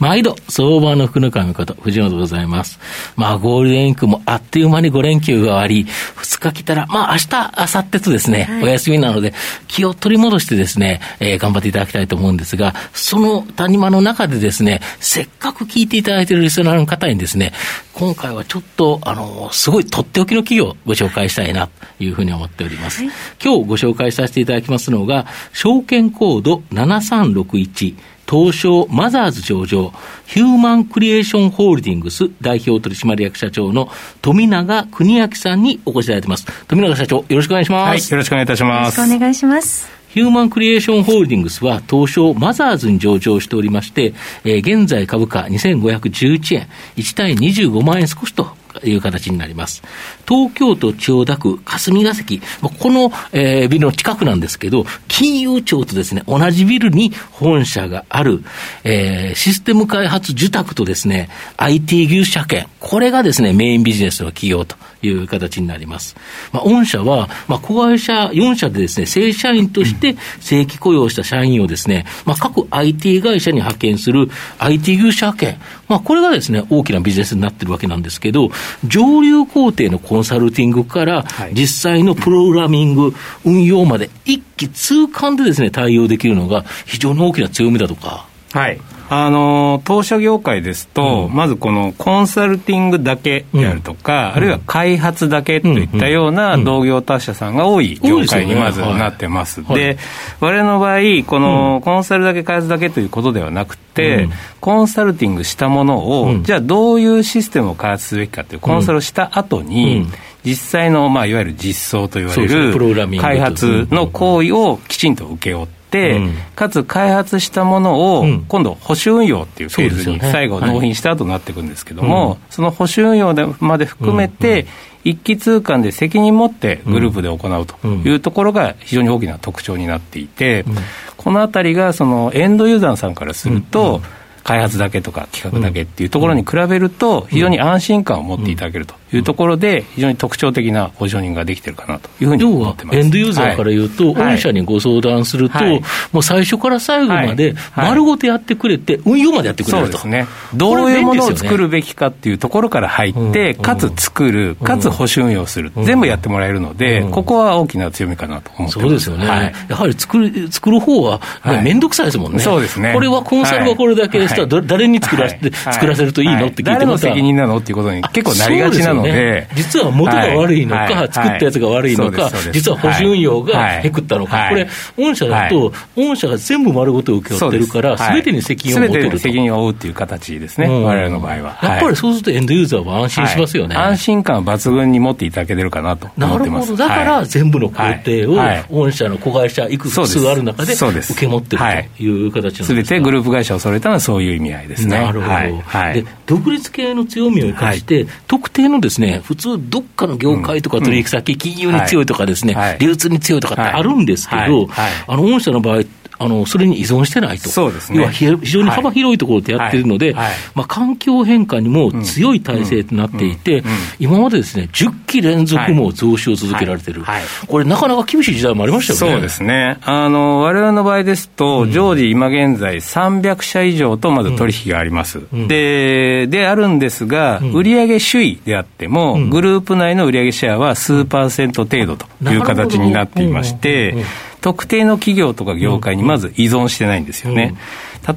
毎度、相場の福の神こと、藤本でございます。まあ、ゴールデンウィークもあっという間に5連休が終わり、2日来たら、まあ、明日、明後日とですね、はい、お休みなので、気を取り戻してですね、えー、頑張っていただきたいと思うんですが、その谷間の中でですね、せっかく聞いていただいているリスナーの方にですね、今回はちょっと、あの、すごいとっておきの企業をご紹介したいな、というふうに思っております。はい、今日ご紹介させていただきますのが、証券コード7361、東証マザーズ上場、ヒューマンクリエーションホールディングス代表取締役社長の富永邦明さんにお越しいただいてます。富永社長、よろしくお願いします。はい、よろしくお願いいたします。よろしくお願いします。ヒューマンクリエーションホールディングスは東証マザーズに上場しておりまして、えー、現在株価2511円、1対25万円少しという形になります。東京都千代田区霞が関、この、えー、ビルの近くなんですけど、金融庁とですね、同じビルに本社がある、えー、システム開発受託とですね、IT 技術者権、これがですね、メインビジネスの企業と。いう形になります。まあ、御社は、まあ、子会社4社でですね、正社員として正規雇用した社員をですね、まあ、各 IT 会社に派遣する IT 技術者権、まあ、これがですね、大きなビジネスになってるわけなんですけど、上流工程のコンサルティングから、実際のプログラミング、運用まで一気通貫でですね、対応できるのが非常に大きな強みだとか。はい。あの当社業界ですと、うん、まずこのコンサルティングだけであるとか、うん、あるいは開発だけといったような同業他社さんが多い業界にまずなってます。で、我々の場合、このコンサルだけ開発だけということではなくて、コンサルティングしたものを、じゃあどういうシステムを開発すべきかというコンサルをした後に、実際の、まあ、いわゆる実装といわれる開発の行為をきちんと請け負って、、うん、かつ開発したものを、今度、保守運用っていうフェーズに最後、納品した後になっていくんですけども、その保守運用でまで含めて、一気通貫で責任持ってグループで行うというところが非常に大きな特徴になっていて、このあたりがそのエンドユーザーさんからすると、開発だけとか企画だけっていうところに比べると、非常に安心感を持っていただけるというところで、非常に特徴的なポジショニングができてるかなというふうに思ってます。エンドユーザーから言うと、御社にご相談すると、もう最初から最後まで丸ごとやってくれて、運用までやってくれる。と。そうですね。どういうものを作るべきかっていうところから入って、かつ作る、かつ保守運用する、全部やってもらえるので、ここは大きな強みかなと思ってます。そうですよね。やはり作る作る方は、面倒くさいですもんね。そうですね。これはコンサルがこれだけしたら、誰に作らせて、作らせるといいの？って聞いて誰の責任なの？っていうことに結構なりがちなので、実は元が悪いのか、作ったやつが悪いのか、実は保守運用がへくったのか、これ、御社だと、御社が全部丸ごと請け負ってるから、す。べてに責任を持てると。責任を負うっていう形ですね、われわれの場合は。やっぱりそうすると、エンドユーザーは安心しますよね。安心感抜群に持っていただけてるかなと思ってます。だから全部の工程を、御社の子会社いくつある中で受け持ってるという形なんですすべてグループ会社を揃えたのはそういう意味合いですね。なるほど。はい、で独立系の強みを生かして、はい、特定のですね普通、どっかの業界とか取引先、うん、金融に強いとかですね、はい、流通に強いとかってあるんですけど、あの御社の場合、あのそれに依存してないと、そうですね、要は非常に幅広いところでやってるので、はい。はい、まあ、環境変化にも強い体制となっていて、今までですね10期連続も増資を続けられてる、これ、なかなか厳しい時代もありましたよね。そうですね、われわれの場合ですと、常時、今現在、300社以上とまず取引があります、うん、でであるんですが、売上首位であっても、グループ内の売上シェアは数パーセント程度という形になっていまして。特定の企業とか業界にまず依存してないんですよね。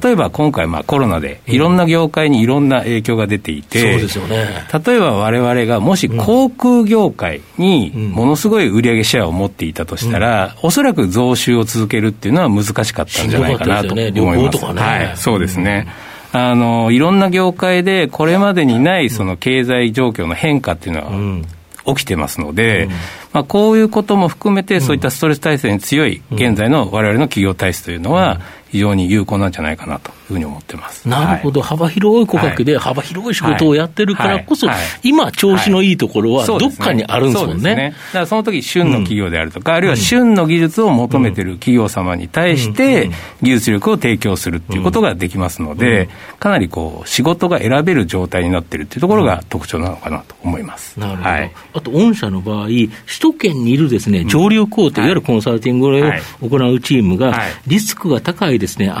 例えば今回、コロナでいろんな業界にいろんな影響が出ていて、そうですよね、例えばわれわれがもし航空業界にものすごい売上シェアを持っていたとしたら、おそらく増収を続けるっていうのは難しかったんじゃないかなと思います。ね、はい、そうですね。あのいろんな業界でこれまでにないその経済状況の変化っていうのは起きてますので、うん、まあ、こういうことも含めて、そういったストレス耐性に強い現在のわれわれの企業体質というのは、非常に有効なんじゃないかなというふうに思ってます。なるほど、はい、幅広い顧客で幅広い仕事をやってるからこそ、はい。はい、今、調子のいいところはどっかにあるんですもんね。ね。だからその時旬の企業であるとか、うん、あるいは旬の技術を求めてる企業様に対して、技術力を提供するっていうことができますので、かなりこう仕事が選べる状態になってるっていうところが特徴なのかなと思います。なるほど。あと、御社の場合、首都圏にいるですね、上流工程、いわゆるコンサルティングを行うチームが、リスクが高いですね、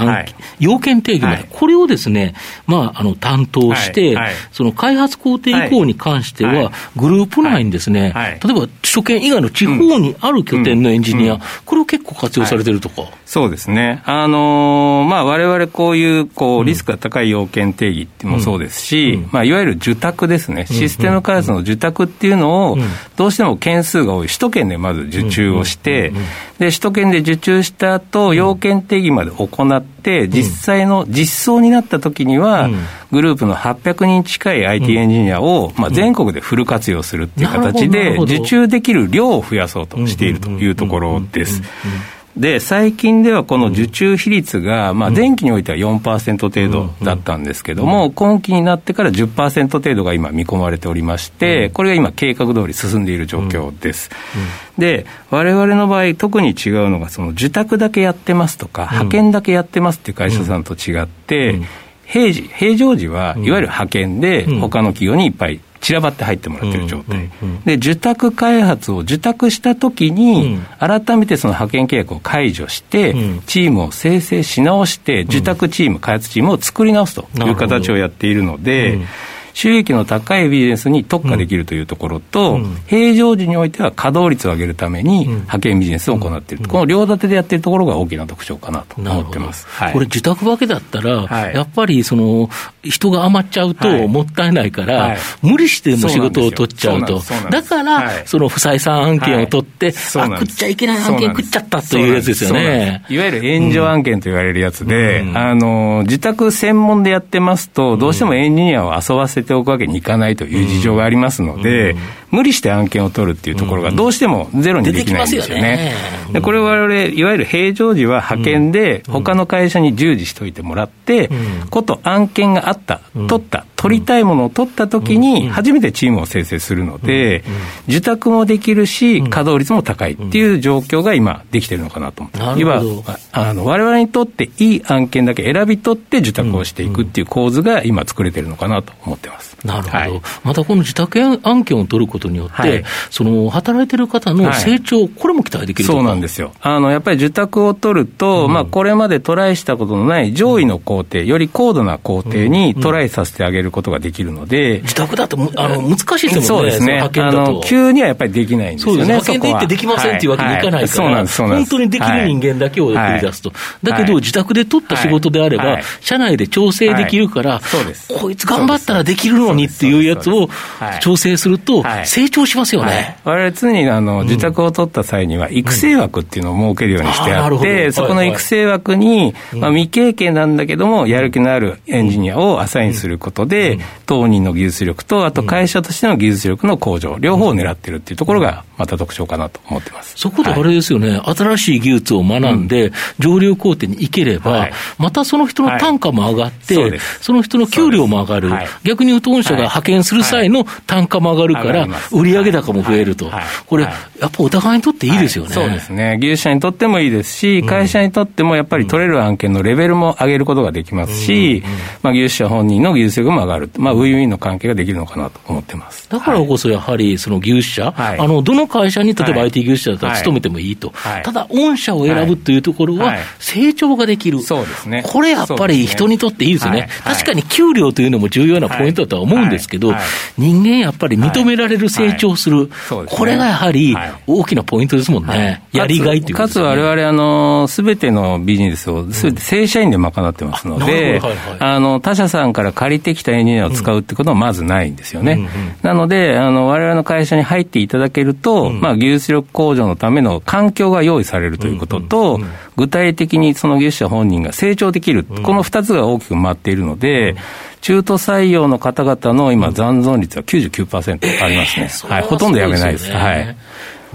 要件定義まで、これをですね、まあ、あの、担当して、その開発工程以降に関しては、グループ内にですね、例えば首都圏以外の地方にある拠点のエンジニア、これを結構活用されてるとか。そうですね。あのー、まあ、我々こういう、こう、リスクが高い要件定義もそうですし、まあ、いわゆる受託ですね、システム開発の受託っていうのを、どうしても件数が多い、首都圏でまず受注をして、で、首都圏で受注した後、要件定義まで行って、実際の実装になった時には、グループの800人近い IT エンジニアを、まあ、全国でフル活用するっていう形で、受注できる量を増やそうとしているというところです。で、最近ではこの受注比率が、まあ、前期においては4%程度だったんですけども、今期になってから10%程度が今見込まれておりまして、これが今計画通り進んでいる状況です。で、我々の場合、特に違うのが、その受託だけやってますとか、派遣だけやってますっていう会社さんと違って、平時、平常時はいわゆる派遣で、他の企業にいっぱい散らばって入ってもらってる状態、で受託開発を受託したときに、改めてその派遣契約を解除して、チームを生成し直して、受託チーム、開発チームを作り直すという形をやっているので、収益の高いビジネスに特化できるというところと、うん、平常時においては稼働率を上げるために派遣ビジネスを行っている、うん、この両立てでやっているところが大きな特徴かなと思ってます、はい、これ、受託わけだったら、はい、やっぱりその人が余っちゃうともったいないから、はい、無理しても仕事を取っちゃうと、だから、その不採算案件を取って、あ食っちゃいけない案件食っちゃったというやつですよね。いわゆる援助案件と言われるやつで、うん、あの自宅専門でやってますと、どうしてもエンジニアを遊ばせておくわけにいかないという事情がありますので、無理して案件を取るっていうところがどうしてもゼロにできないんですよね。でこれ我々、いわゆる平常時は派遣で、他の会社に従事しといてもらって、こと案件があった、取った、取りたいものを取ったときに、初めてチームを生成するので、受託もできるし、稼働率も高いっていう状況が今、できてるのかなと思って、今、あの我々にとっていい案件だけ選び取って受託をしていくっていう構図が今、作れてるのかなと思ってます。なるほど、はい、またこの自宅案件を取ることによって、はい、その働いてる方の成長、はい、これも期待できるそうなんですよ、あのやっぱり受託を取ると、うん、まあ、これまでトライしたことのない上位の工程、より高度な工程にトライさせてあげることができるので、自宅だとあの難しいですもんね、そうですね。あの、急にはやっぱりできないんですよね、派遣で行ってできませんっていうわけにい。かないから、本当にできる人間だけを送り出すと、だけど、自宅で取った仕事であれば、社内で調整できるから、こいつ頑張ったらできるのにっていうやつを調整すると、成長しますよね。われわれ常にあの自宅を取った際には、育成枠っていうのを設けるようにしてあって、そこの育成枠に、まあ、未経験なんだけども、やる気のあるエンジニアをアサインすることで、当人の技術力と、あと会社としての技術力の向上、両方を狙ってるっていうところが、また特徴かなと思ってます。そこであれですよね、新しい技術を学んで、上流工程に行ければ、またその人の単価も上がって、その人の給料も上がる。逆に言うと、御社が派遣する際の単価も上がるから、売上高も増えると、これ、やっぱお互いにとっていいですよね、そうですね、技術者にとってもいいですし、会社にとってもやっぱり取れる案件のレベルも上げることができますし、まあ、技術者本人の技術力も上がる、まあ、ウィンウィンの関係ができるのかなと思ってます。だからこそ、やはりその技術者、あのどの会社に例えば IT 技術者だったら勤めてもいいと、ただ、御社を選ぶというところは、成長ができる、そうですね、これやっぱり人にとっていいですね、確かに給料というのも重要なポイントだとは思うんですけど、人間やっぱり認められる成長する、これがやはり大きなポイントですもんね、やりがいというか、つ、われわれ、すべてのビジネスをすべて正社員で賄ってますので、あの他社さんから借りてきたエンジニアを使うってことはまずないんですよね。なので、われわれの会社に入っていただけると、まあ、技術力向上のための環境が用意されるということと、具体的にその技術者本人が成長できる、この2つが大きく回っているので、中途採用の方々の今、残存率は99%ありますね、はい、ほとんどやめないです。はい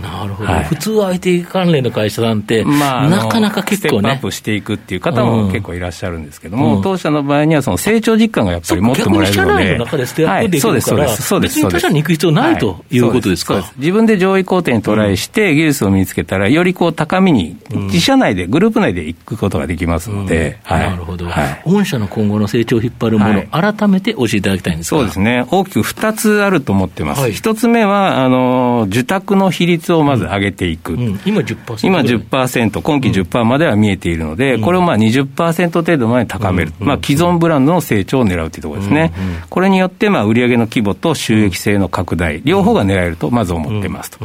なるほど、はい、普通 IT 関連の会社なんて、まあ、なかなか結構ね。ステップアップしていくっていう方も結構いらっしゃるんですけども、うん、当社の場合には、その成長実感がやっぱり持ってもらえるので。社内の中でステップアップできるから、はい、そうです、そうです。別に他社に行く必要ない、ということですか？自分で上位工程にトライして、技術を身につけたら、よりこう高みに、自社内で、グループ内で行くことができますので、はい、なるほど、はい、御社の今後の成長を引っ張るもの、改めて教えていただきたいんですそうですね、大きく2つあると思ってます。1つ目は、あの受託の比率をまず上げていく。うんうん、今10%。今10%、今期10%までは見えているので、これをまあ20%程度まで高める。まあ既存ブランドの成長を狙うというところですね。これによって、まあ売上の規模と収益性の拡大、両方が狙えるとまず思ってますと。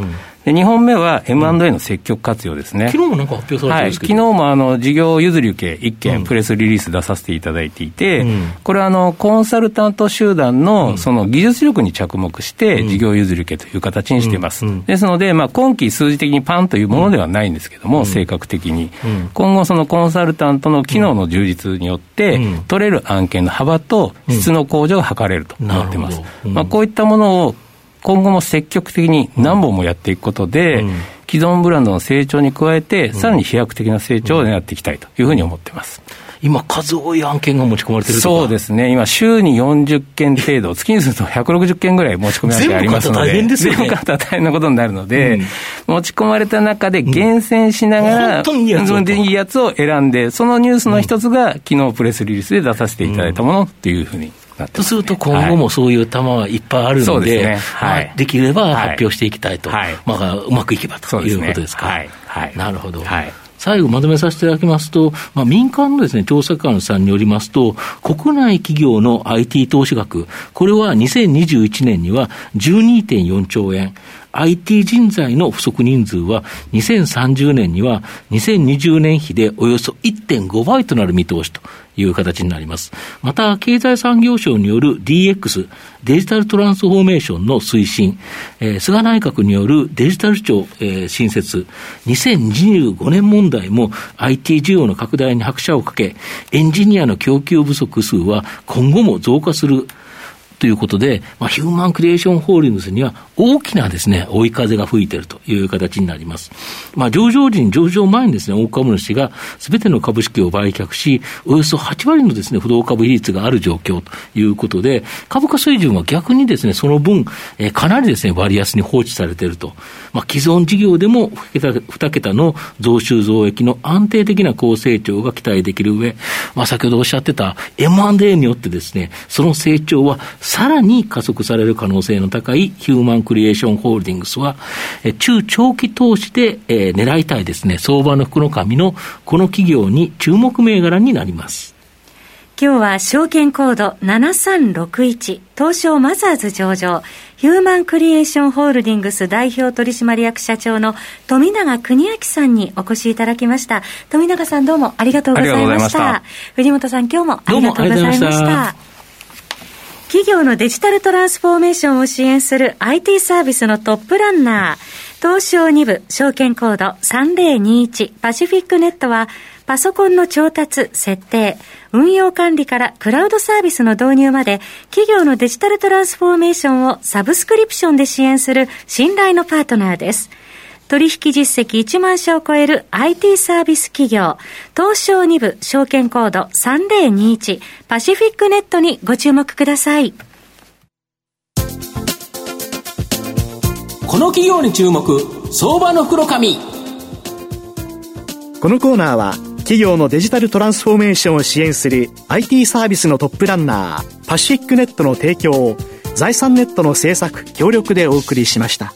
で2本目は M&A の積極活用ですね。昨日もなんか発表されてるんですけど、はい、昨日もあの事業譲り受け1件、プレスリリース出させていただいていて、うん、これはあのコンサルタント集団のその技術力に着目して、事業譲り受けという形にしています。ですので、まあ、今期数字的にパンというものではないんですけども、性格的に、今後、そのコンサルタントの機能の充実によって、取れる案件の幅と質の向上が図れると思ってます。まあ、こういったものを今後も積極的に何本もやっていくことで、うん、既存ブランドの成長に加えて、さらに飛躍的な成長を狙っていきたいというふうに思ってます。今、数多い案件が持ち込まれてるそうですね、今、週に40件程度、月にすると160件ぐらい持ち込み案件ありますので、全部大変ですよね。全部大変なことになるので、うん、持ち込まれた中で厳選しながら、うん、本当にいいやついいやつを選んで、そのニュースの一つが、昨日プレスリリースで出させていただいたものというふうにとすると、今後もそういう球はいっぱいあるので、で、ね。はい、できれば発表していきたいと、はい、まあ、うまくいけばということですか。はい。はい、なるほど。はい。最後まとめさせていただきますと、まあ、民間のですね、調査機関さんによりますと、国内企業の IT 投資額、これは2021年には12.4兆円、IT 人材の不足人数は2030年には2020年比でおよそ1.5倍となる見通しという形になります。また、経済産業省による DX、デジタルトランスフォーメーションの推進、えー、菅内閣によるデジタル庁、えー、新設、2025年問題も IT 需要の拡大に拍車をかけ、エンジニアの供給不足数は今後も増加するということで、まあ、ヒューマンクリエーションホールディングスには大きなですね、追い風が吹いているという形になります。まあ、上場時に上場前にですね、大株主がすべての株式を売却し、およそ8割のですね、不動株比率がある状況ということで、株価水準は逆にですね、その分、えー、かなりですね、割安に放置されていると。まあ、既存事業でも2桁の増収増益の安定的な高成長が期待できる上、まあ、先ほどおっしゃってた M&A によってですね、その成長はさらに加速される可能性の高いヒューマンクリエーションホールディングスは、中長期投資で、えー、狙いたいですね、相場の福の神のこの企業に注目銘柄になります。今日は証券コード7361東証マザーズ上場ヒューマンクリエーションホールディングス代表取締役社長の富永邦明さんにお越しいただきました。富永さんどうもありがとうございました。藤本さん今日もありがとうございました企業のデジタルトランスフォーメーションを支援する IT サービスのトップランナー、東証2部証券コード3021パシフィックネットは、パソコンの調達、設定、運用管理からクラウドサービスの導入まで、企業のデジタルトランスフォーメーションをサブスクリプションで支援する信頼のパートナーです。取引実績1万社を超える IT サービス企業、東証2部証券コード3021パシフィックネットにご注目ください。この企業に注目、相場の袋紙。このコーナーは、企業のデジタルトランスフォーメーションを支援する IT サービスのトップランナー、パシフィックネットの提供を、財産ネットの政策、協力でお送りしました。